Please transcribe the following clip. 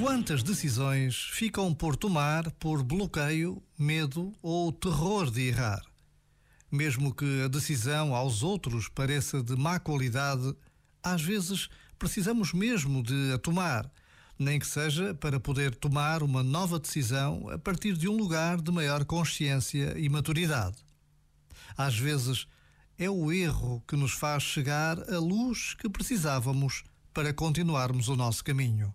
Quantas decisões ficam por tomar por bloqueio, medo ou terror de errar? Mesmo que a decisão aos outros pareça de má qualidade, às vezes precisamos mesmo de a tomar, nem que seja para poder tomar uma nova decisão a partir de um lugar de maior consciência e maturidade. Às vezes é o erro que nos faz chegar a luz que precisávamos para continuarmos o nosso caminho.